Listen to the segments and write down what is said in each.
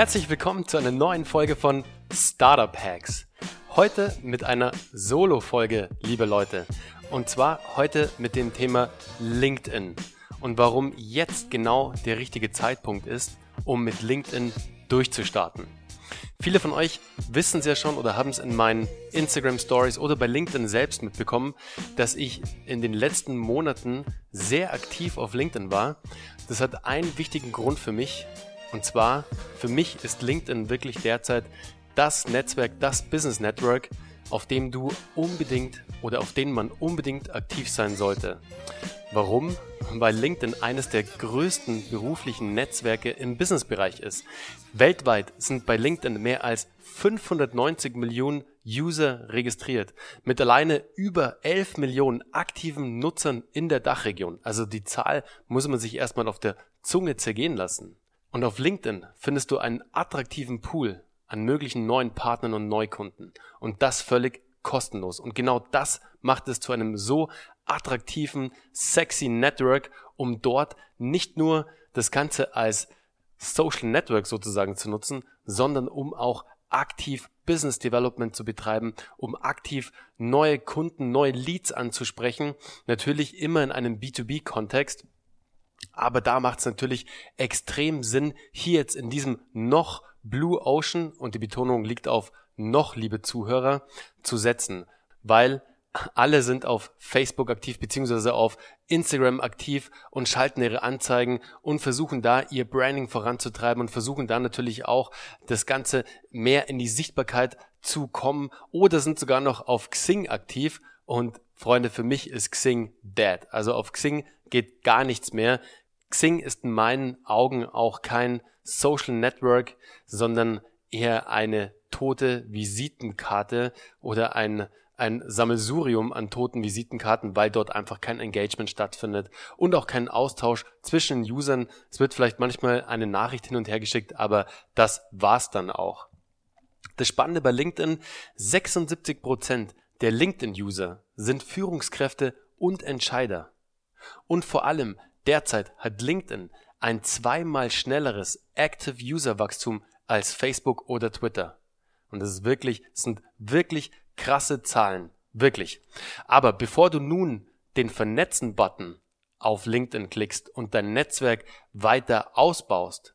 Herzlich willkommen zu einer neuen Folge von Startup Hacks. Heute mit einer Solo-Folge, liebe Leute. Und zwar heute mit dem Thema LinkedIn und warum jetzt genau der richtige Zeitpunkt ist, um mit LinkedIn durchzustarten. Viele von euch wissen es ja schon oder haben es in meinen Instagram Stories oder bei LinkedIn selbst mitbekommen, dass ich in den letzten Monaten sehr aktiv auf LinkedIn war. Das hat einen wichtigen Grund für mich und zwar, für mich ist LinkedIn wirklich derzeit das Netzwerk, das Business Network, auf dem du unbedingt oder auf dem man unbedingt aktiv sein sollte. Warum? Weil LinkedIn eines der größten beruflichen Netzwerke im Businessbereich ist. Weltweit sind bei LinkedIn mehr als 590 Millionen User registriert, mit alleine über 11 Millionen aktiven Nutzern in der Dachregion. Also die Zahl muss man sich erstmal auf der Zunge zergehen lassen. Und auf LinkedIn findest du einen attraktiven Pool an möglichen neuen Partnern und Neukunden. Und das völlig kostenlos. Und genau das macht es zu einem so attraktiven, sexy Network, um dort nicht nur das Ganze als Social Network sozusagen zu nutzen, sondern um auch aktiv Business Development zu betreiben, um aktiv neue Kunden, neue Leads anzusprechen. Natürlich immer in einem B2B-Kontext. Aber da macht es natürlich extrem Sinn, hier jetzt in diesem noch Blue Ocean, und die Betonung liegt auf noch, liebe Zuhörer, zu setzen, weil alle sind auf Facebook aktiv beziehungsweise auf Instagram aktiv und schalten ihre Anzeigen und versuchen da ihr Branding voranzutreiben und versuchen da natürlich auch das Ganze mehr in die Sichtbarkeit zu kommen oder sind sogar noch auf Xing aktiv und Freunde, für mich ist Xing dead. Also auf Xing geht gar nichts mehr. Xing ist in meinen Augen auch kein Social Network, sondern eher eine tote Visitenkarte oder ein, ein Sammelsurium an toten Visitenkarten, weil dort einfach kein Engagement stattfindet und auch kein Austausch zwischen den Usern. Es wird vielleicht manchmal eine Nachricht hin und her geschickt, aber das war's dann auch. Das Spannende bei LinkedIn, 76 Prozent der LinkedIn-User sind Führungskräfte und Entscheider. Und vor allem derzeit hat LinkedIn ein zweimal schnelleres Active User Wachstum als Facebook oder Twitter. Und das ist wirklich, das sind wirklich krasse Zahlen. Wirklich. Aber bevor du nun den Vernetzen-Button auf LinkedIn klickst und dein Netzwerk weiter ausbaust,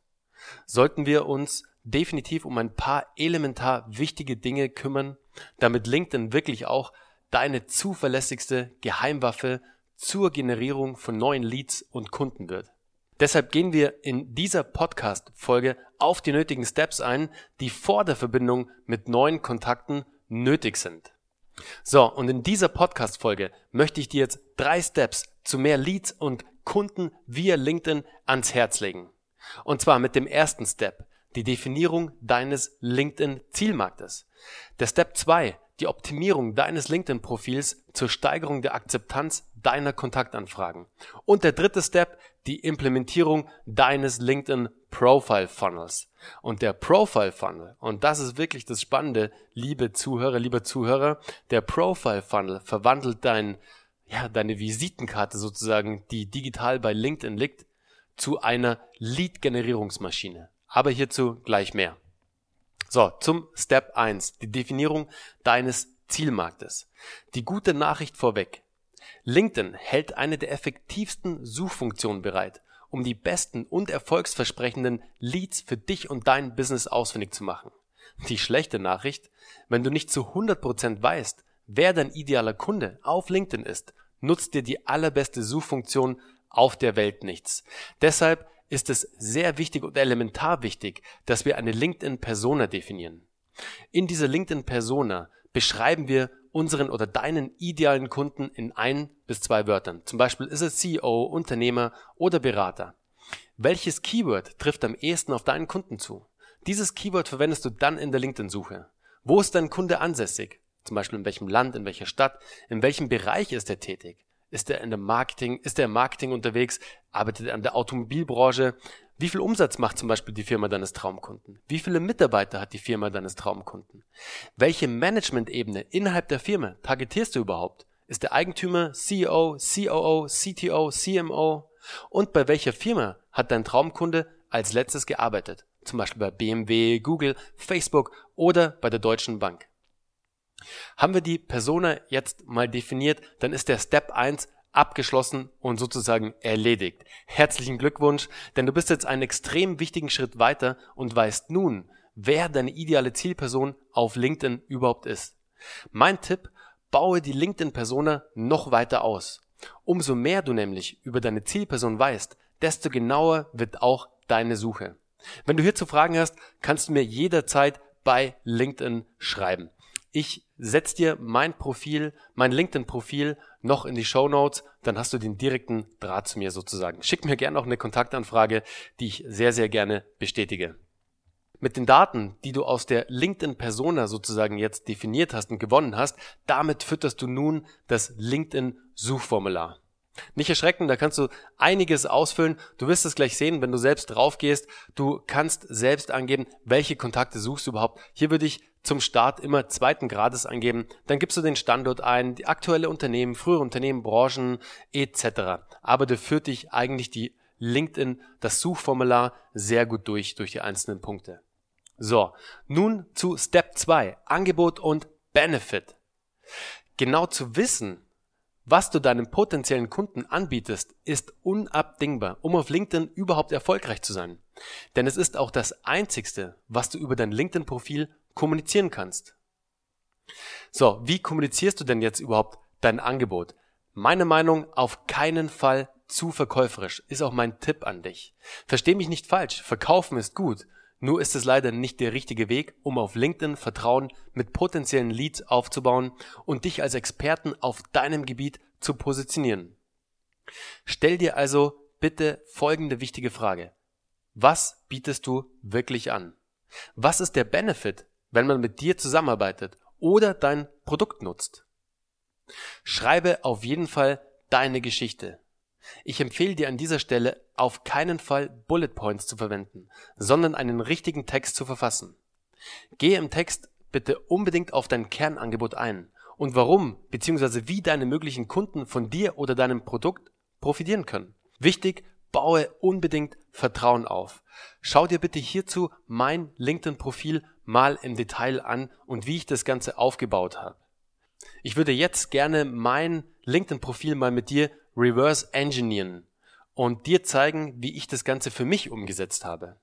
sollten wir uns definitiv um ein paar elementar wichtige Dinge kümmern, damit LinkedIn wirklich auch deine zuverlässigste Geheimwaffe zur Generierung von neuen Leads und Kunden wird. Deshalb gehen wir in dieser Podcast-Folge auf die nötigen Steps ein, die vor der Verbindung mit neuen Kontakten nötig sind. So, und in dieser Podcast-Folge möchte ich dir jetzt drei Steps zu mehr Leads und Kunden via LinkedIn ans Herz legen. Und zwar mit dem ersten Step, die Definierung deines LinkedIn-Zielmarktes. Der Step 2, die Optimierung deines LinkedIn-Profils zur Steigerung der Akzeptanz deiner Kontaktanfragen. Und der dritte Step, die Implementierung deines LinkedIn Profile Funnels. Und der Profile Funnel, und das ist wirklich das Spannende, liebe Zuhörer, lieber Zuhörer, der Profile Funnel verwandelt dein, ja, deine Visitenkarte sozusagen, die digital bei LinkedIn liegt, zu einer Lead-Generierungsmaschine. Aber hierzu gleich mehr. So, zum Step 1, die Definierung deines Zielmarktes. Die gute Nachricht vorweg. LinkedIn hält eine der effektivsten Suchfunktionen bereit, um die besten und erfolgsversprechenden Leads für dich und dein Business ausfindig zu machen. Die schlechte Nachricht, wenn du nicht zu 100% weißt, wer dein idealer Kunde auf LinkedIn ist, nutzt dir die allerbeste Suchfunktion auf der Welt nichts. Deshalb ist es sehr wichtig und elementar wichtig, dass wir eine LinkedIn-Persona definieren. In dieser LinkedIn-Persona beschreiben wir unseren oder deinen idealen Kunden in ein bis zwei Wörtern. Zum Beispiel ist es CEO, Unternehmer oder Berater. Welches Keyword trifft am ehesten auf deinen Kunden zu? Dieses Keyword verwendest du dann in der LinkedIn-Suche. Wo ist dein Kunde ansässig? Zum Beispiel in welchem Land, in welcher Stadt, in welchem Bereich ist er tätig? Ist er in der Marketing, ist er im Marketing unterwegs? Arbeitet er an der Automobilbranche? Wie viel Umsatz macht zum Beispiel die Firma deines Traumkunden? Wie viele Mitarbeiter hat die Firma deines Traumkunden? Welche Management-Ebene innerhalb der Firma targetierst du überhaupt? Ist der Eigentümer CEO, COO, CTO, CMO? Und bei welcher Firma hat dein Traumkunde als letztes gearbeitet? zum Beispiel bei BMW, Google, Facebook oder bei der Deutschen Bank. Haben wir die Persona jetzt mal definiert, dann ist der Step 1 abgeschlossen und sozusagen erledigt. Herzlichen Glückwunsch, denn du bist jetzt einen extrem wichtigen Schritt weiter und weißt nun, wer deine ideale Zielperson auf LinkedIn überhaupt ist. Mein Tipp, baue die LinkedIn-Persona noch weiter aus. Umso mehr du nämlich über deine Zielperson weißt, desto genauer wird auch deine Suche. Wenn du hierzu Fragen hast, kannst du mir jederzeit bei LinkedIn schreiben. Ich setze dir mein Profil, mein LinkedIn-Profil noch in die Show Notes, dann hast du den direkten Draht zu mir sozusagen. Schick mir gerne auch eine Kontaktanfrage, die ich sehr, sehr gerne bestätige. Mit den Daten, die du aus der LinkedIn-Persona sozusagen jetzt definiert hast und gewonnen hast, damit fütterst du nun das LinkedIn-Suchformular. Nicht erschrecken, da kannst du einiges ausfüllen. Du wirst es gleich sehen, wenn du selbst drauf gehst. Du kannst selbst angeben, welche Kontakte suchst du überhaupt. Hier würde ich zum Start immer zweiten Grades eingeben. Dann gibst du den Standort ein, die aktuelle Unternehmen, frühere Unternehmen, Branchen etc. Aber da führt dich eigentlich die LinkedIn, das Suchformular sehr gut durch, durch die einzelnen Punkte. So, nun zu Step 2, Angebot und Benefit. Genau zu wissen, was du deinem potenziellen Kunden anbietest, ist unabdingbar, um auf LinkedIn überhaupt erfolgreich zu sein. Denn es ist auch das Einzigste, was du über dein LinkedIn-Profil kommunizieren kannst. So, wie kommunizierst du denn jetzt überhaupt dein Angebot? Meine Meinung, auf keinen Fall zu verkäuferisch, ist auch mein Tipp an dich. Versteh mich nicht falsch, verkaufen ist gut, nur ist es leider nicht der richtige Weg, um auf LinkedIn Vertrauen mit potenziellen Leads aufzubauen und dich als Experten auf deinem Gebiet zu positionieren. Stell dir also bitte folgende wichtige Frage. Was bietest du wirklich an? Was ist der Benefit, wenn man mit dir zusammenarbeitet oder dein Produkt nutzt? Schreibe auf jeden Fall deine Geschichte. Ich empfehle dir an dieser Stelle auf keinen Fall Bullet Points zu verwenden, sondern einen richtigen Text zu verfassen. Gehe im Text bitte unbedingt auf dein Kernangebot ein und warum bzw. wie deine möglichen Kunden von dir oder deinem Produkt profitieren können. Wichtig, baue unbedingt Vertrauen auf. Schau dir bitte hierzu mein LinkedIn-Profil mal im Detail an und wie ich das Ganze aufgebaut habe. Ich würde jetzt gerne mein LinkedIn-Profil mal mit dir reverse engineeren und dir zeigen, wie ich das Ganze für mich umgesetzt habe.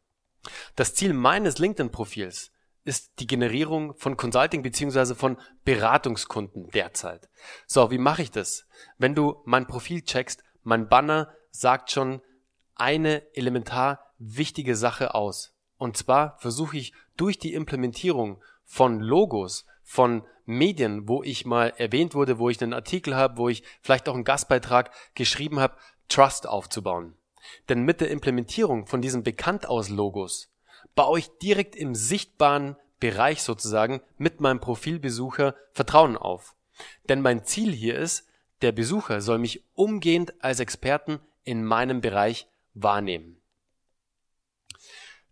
Das Ziel meines LinkedIn-Profils ist die Generierung von Consulting beziehungsweise von Beratungskunden derzeit. So, wie mache ich das? Wenn du mein Profil checkst, mein Banner sagt schon eine elementar wichtige Sache aus. Und zwar versuche ich durch die Implementierung von Logos, von Medien, wo ich mal erwähnt wurde, wo ich einen Artikel habe, wo ich vielleicht auch einen Gastbeitrag geschrieben habe, Trust aufzubauen. Denn mit der Implementierung von diesen Bekanntaus-Logos baue ich direkt im sichtbaren Bereich sozusagen mit meinem Profilbesucher Vertrauen auf. Denn mein Ziel hier ist, der Besucher soll mich umgehend als Experten in meinem Bereich wahrnehmen.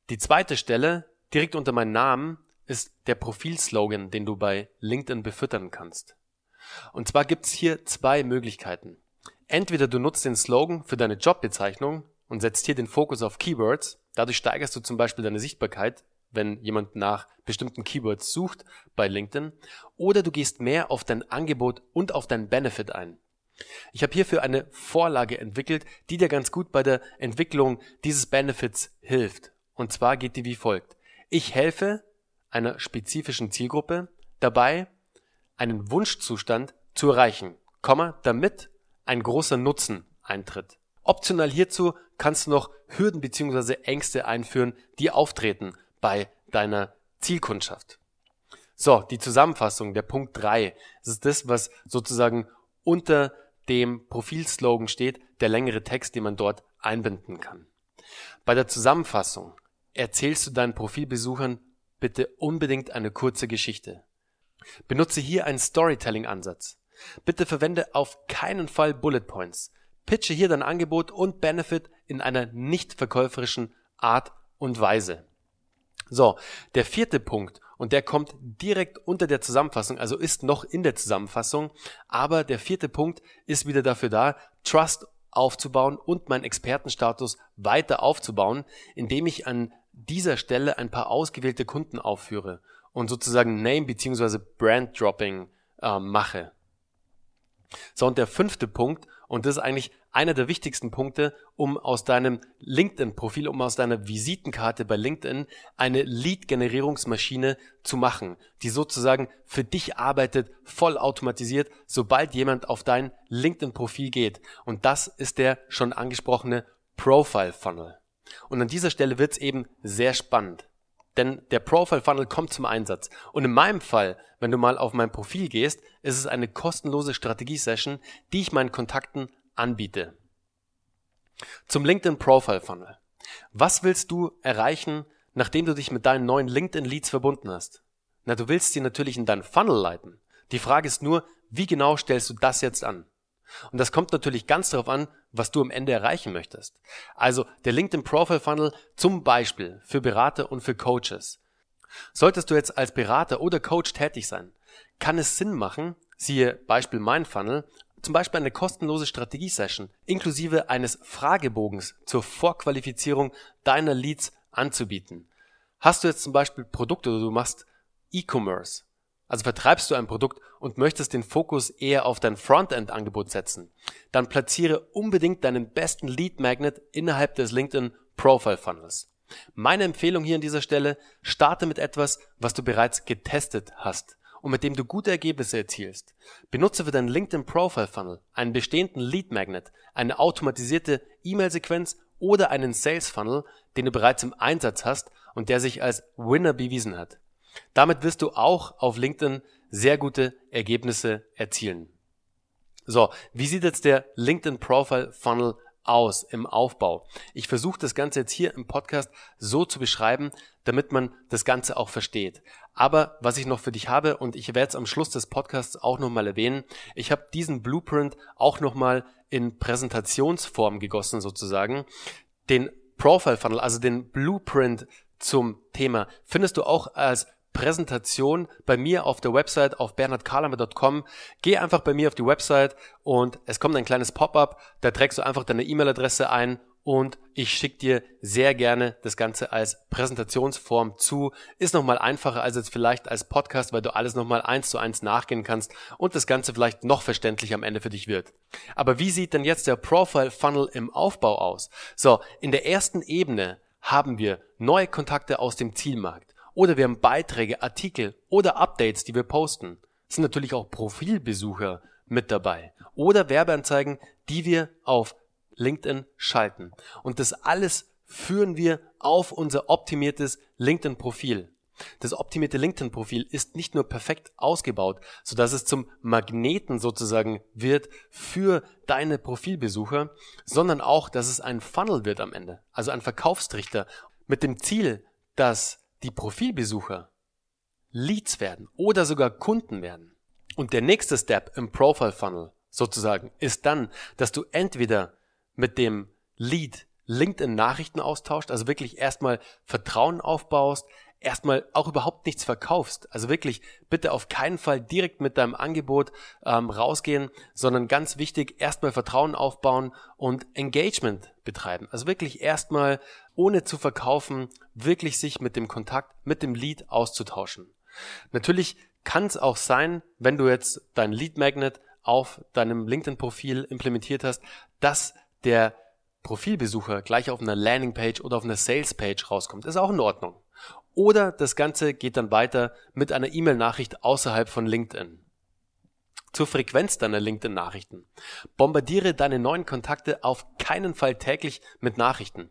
Die zweite Stelle, direkt unter meinem Namen, ist der Profilslogan, den du bei LinkedIn befüttern kannst. Und zwar gibt's hier zwei Möglichkeiten. Entweder du nutzt den Slogan für deine Jobbezeichnung und setzt hier den Fokus auf Keywords. Dadurch steigerst du zum Beispiel deine Sichtbarkeit, wenn jemand nach bestimmten Keywords sucht bei LinkedIn. Oder du gehst mehr auf dein Angebot und auf dein Benefit ein. Ich habe hierfür eine Vorlage entwickelt, die dir ganz gut bei der Entwicklung dieses Benefits hilft. Und zwar geht die wie folgt. Ich helfe einer spezifischen Zielgruppe dabei, einen Wunschzustand zu erreichen, damit ein großer Nutzen eintritt. Optional hierzu kannst du noch Hürden bzw. Ängste einführen, die auftreten bei deiner Zielkundschaft. So, die Zusammenfassung, der Punkt 3, das ist das, was sozusagen unter dem Profilslogan steht, der längere Text, den man dort einbinden kann. Bei der Zusammenfassung erzählst du deinen Profilbesuchern bitte unbedingt eine kurze Geschichte. Benutze hier einen Storytelling-Ansatz. Bitte verwende auf keinen Fall Bullet Points. Pitche hier dein Angebot und Benefit in einer nicht verkäuferischen Art und Weise. So, der vierte Punkt, und der kommt direkt unter der Zusammenfassung, also ist noch in der Zusammenfassung, aber der vierte Punkt ist wieder dafür da, Trust aufzubauen und meinen Expertenstatus weiter aufzubauen, indem ich an dieser Stelle ein paar ausgewählte Kunden aufführe und sozusagen Name bzw. Brand Dropping äh, mache. So, und der fünfte Punkt, und das ist eigentlich einer der wichtigsten Punkte, um aus deinem LinkedIn-Profil, um aus deiner Visitenkarte bei LinkedIn eine Lead-Generierungsmaschine zu machen, die sozusagen für dich arbeitet, voll automatisiert, sobald jemand auf dein LinkedIn-Profil geht. Und das ist der schon angesprochene Profile-Funnel. Und an dieser Stelle wird's eben sehr spannend. Denn der Profile Funnel kommt zum Einsatz. Und in meinem Fall, wenn du mal auf mein Profil gehst, ist es eine kostenlose Strategie-Session, die ich meinen Kontakten anbiete. Zum LinkedIn Profile Funnel. Was willst du erreichen, nachdem du dich mit deinen neuen LinkedIn Leads verbunden hast? Na, du willst sie natürlich in deinen Funnel leiten. Die Frage ist nur, wie genau stellst du das jetzt an? Und das kommt natürlich ganz darauf an, was du am Ende erreichen möchtest. Also der LinkedIn Profile Funnel zum Beispiel für Berater und für Coaches. Solltest du jetzt als Berater oder Coach tätig sein, kann es Sinn machen, siehe Beispiel mein Funnel, zum Beispiel eine kostenlose Strategie-Session inklusive eines Fragebogens zur Vorqualifizierung deiner Leads anzubieten. Hast du jetzt zum Beispiel Produkte oder du machst E-Commerce, also vertreibst du ein Produkt und möchtest den Fokus eher auf dein Frontend-Angebot setzen, dann platziere unbedingt deinen besten Lead Magnet innerhalb des LinkedIn Profile Funnels. Meine Empfehlung hier an dieser Stelle, starte mit etwas, was du bereits getestet hast und mit dem du gute Ergebnisse erzielst. Benutze für deinen LinkedIn Profile Funnel einen bestehenden Lead Magnet, eine automatisierte E-Mail-Sequenz oder einen Sales Funnel, den du bereits im Einsatz hast und der sich als Winner bewiesen hat. Damit wirst du auch auf LinkedIn sehr gute Ergebnisse erzielen. So, wie sieht jetzt der LinkedIn Profile Funnel aus im Aufbau? Ich versuche das Ganze jetzt hier im Podcast so zu beschreiben, damit man das Ganze auch versteht. Aber was ich noch für dich habe, und ich werde es am Schluss des Podcasts auch nochmal erwähnen, ich habe diesen Blueprint auch nochmal in Präsentationsform gegossen sozusagen. Den Profile Funnel, also den Blueprint zum Thema, findest du auch als Präsentation bei mir auf der Website auf bernhardkarlamer.com. Geh einfach bei mir auf die Website und es kommt ein kleines Pop-up, da trägst du einfach deine E-Mail-Adresse ein und ich schicke dir sehr gerne das Ganze als Präsentationsform zu. Ist nochmal einfacher als jetzt vielleicht als Podcast, weil du alles nochmal eins zu eins nachgehen kannst und das Ganze vielleicht noch verständlicher am Ende für dich wird. Aber wie sieht denn jetzt der Profile Funnel im Aufbau aus? So, in der ersten Ebene haben wir neue Kontakte aus dem Zielmarkt oder wir haben Beiträge, Artikel oder Updates, die wir posten. Es sind natürlich auch Profilbesucher mit dabei oder Werbeanzeigen, die wir auf LinkedIn schalten. Und das alles führen wir auf unser optimiertes LinkedIn-Profil. Das optimierte LinkedIn-Profil ist nicht nur perfekt ausgebaut, so dass es zum Magneten sozusagen wird für deine Profilbesucher, sondern auch, dass es ein Funnel wird am Ende, also ein Verkaufstrichter mit dem Ziel, dass die Profilbesucher Leads werden oder sogar Kunden werden. Und der nächste Step im Profile Funnel sozusagen ist dann, dass du entweder mit dem Lead LinkedIn Nachrichten austauscht, also wirklich erstmal Vertrauen aufbaust, erstmal auch überhaupt nichts verkaufst. Also wirklich bitte auf keinen Fall direkt mit deinem Angebot ähm, rausgehen, sondern ganz wichtig, erstmal Vertrauen aufbauen und Engagement betreiben. Also wirklich erstmal ohne zu verkaufen, wirklich sich mit dem Kontakt, mit dem Lead auszutauschen. Natürlich kann es auch sein, wenn du jetzt dein Lead Magnet auf deinem LinkedIn-Profil implementiert hast, dass der Profilbesucher gleich auf einer Landingpage oder auf einer Salespage rauskommt. ist auch in Ordnung. Oder das Ganze geht dann weiter mit einer E-Mail-Nachricht außerhalb von LinkedIn. Zur Frequenz deiner LinkedIn-Nachrichten. Bombardiere deine neuen Kontakte auf keinen Fall täglich mit Nachrichten.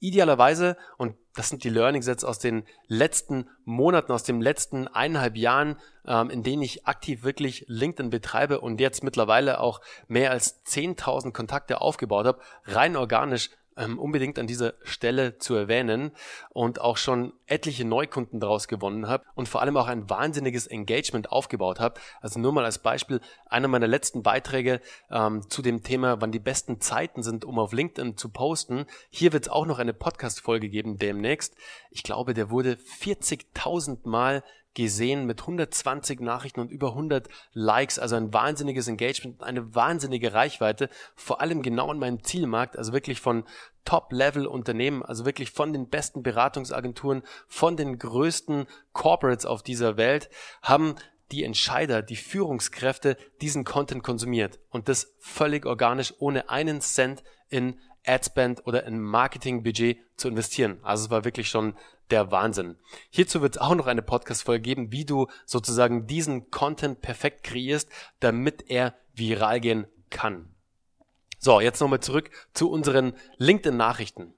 Idealerweise, und das sind die Learning Sets aus den letzten Monaten, aus den letzten eineinhalb Jahren, ähm, in denen ich aktiv wirklich LinkedIn betreibe und jetzt mittlerweile auch mehr als 10.000 Kontakte aufgebaut habe, rein organisch ähm, unbedingt an dieser Stelle zu erwähnen und auch schon etliche Neukunden daraus gewonnen habe und vor allem auch ein wahnsinniges Engagement aufgebaut habe. Also nur mal als Beispiel, einer meiner letzten Beiträge ähm, zu dem Thema, wann die besten Zeiten sind, um auf LinkedIn zu posten. Hier wird es auch noch eine Podcast-Folge geben demnächst. Ich glaube, der wurde 40.000 Mal gesehen mit 120 Nachrichten und über 100 Likes, also ein wahnsinniges Engagement, eine wahnsinnige Reichweite, vor allem genau in meinem Zielmarkt, also wirklich von Top-Level-Unternehmen, also wirklich von den besten Beratungsagenturen, von den größten Corporates auf dieser Welt, haben die Entscheider, die Führungskräfte diesen Content konsumiert. Und das völlig organisch, ohne einen Cent in Adspend oder in Marketingbudget zu investieren. Also es war wirklich schon der Wahnsinn. Hierzu wird es auch noch eine Podcast-Folge geben, wie du sozusagen diesen Content perfekt kreierst, damit er viral gehen kann. So, jetzt nochmal zurück zu unseren LinkedIn-Nachrichten.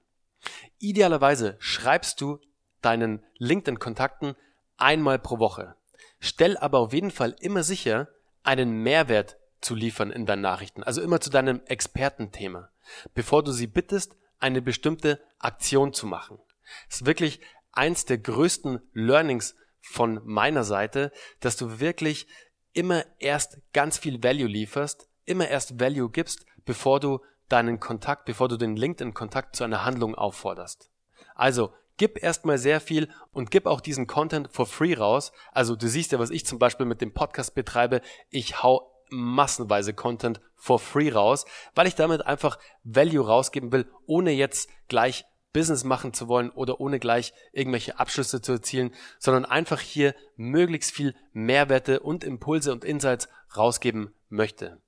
Idealerweise schreibst du deinen LinkedIn-Kontakten einmal pro Woche. Stell aber auf jeden Fall immer sicher, einen Mehrwert zu liefern in deinen Nachrichten, also immer zu deinem Expertenthema, bevor du sie bittest, eine bestimmte Aktion zu machen. Das ist wirklich eins der größten Learnings von meiner Seite, dass du wirklich immer erst ganz viel Value lieferst, immer erst Value gibst, bevor du deinen Kontakt, bevor du den LinkedIn-Kontakt zu einer Handlung aufforderst. Also gib erstmal sehr viel und gib auch diesen Content for free raus. Also du siehst ja, was ich zum Beispiel mit dem Podcast betreibe. Ich hau massenweise Content for free raus, weil ich damit einfach Value rausgeben will, ohne jetzt gleich Business machen zu wollen oder ohne gleich irgendwelche Abschlüsse zu erzielen, sondern einfach hier möglichst viel Mehrwerte und Impulse und Insights rausgeben möchte.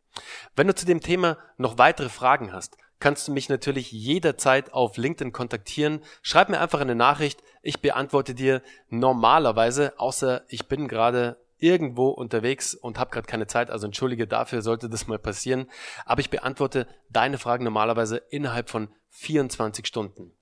Wenn du zu dem Thema noch weitere Fragen hast, kannst du mich natürlich jederzeit auf LinkedIn kontaktieren. Schreib mir einfach eine Nachricht. Ich beantworte dir normalerweise, außer ich bin gerade irgendwo unterwegs und habe gerade keine Zeit, also entschuldige dafür, sollte das mal passieren. Aber ich beantworte deine Fragen normalerweise innerhalb von 24 Stunden.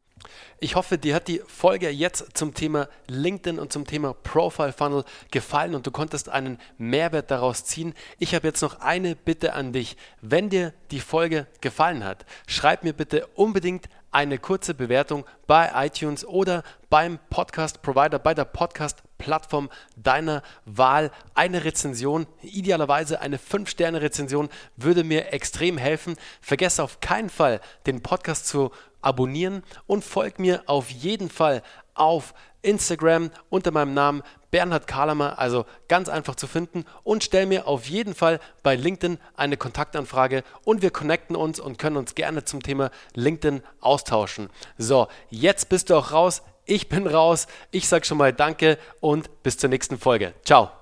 Ich hoffe, dir hat die Folge jetzt zum Thema LinkedIn und zum Thema Profile Funnel gefallen und du konntest einen Mehrwert daraus ziehen. Ich habe jetzt noch eine Bitte an dich. Wenn dir die Folge gefallen hat, schreib mir bitte unbedingt eine kurze Bewertung bei iTunes oder beim Podcast Provider, bei der Podcast Plattform deiner Wahl. Eine Rezension, idealerweise eine 5-Sterne-Rezension, würde mir extrem helfen. Vergesse auf keinen Fall, den Podcast zu abonnieren und folg mir auf jeden Fall auf Instagram unter meinem Namen Bernhard Kalamer, also ganz einfach zu finden und stell mir auf jeden Fall bei LinkedIn eine Kontaktanfrage und wir connecten uns und können uns gerne zum Thema LinkedIn austauschen. So, jetzt bist du auch raus. Ich bin raus. Ich sage schon mal Danke und bis zur nächsten Folge. Ciao.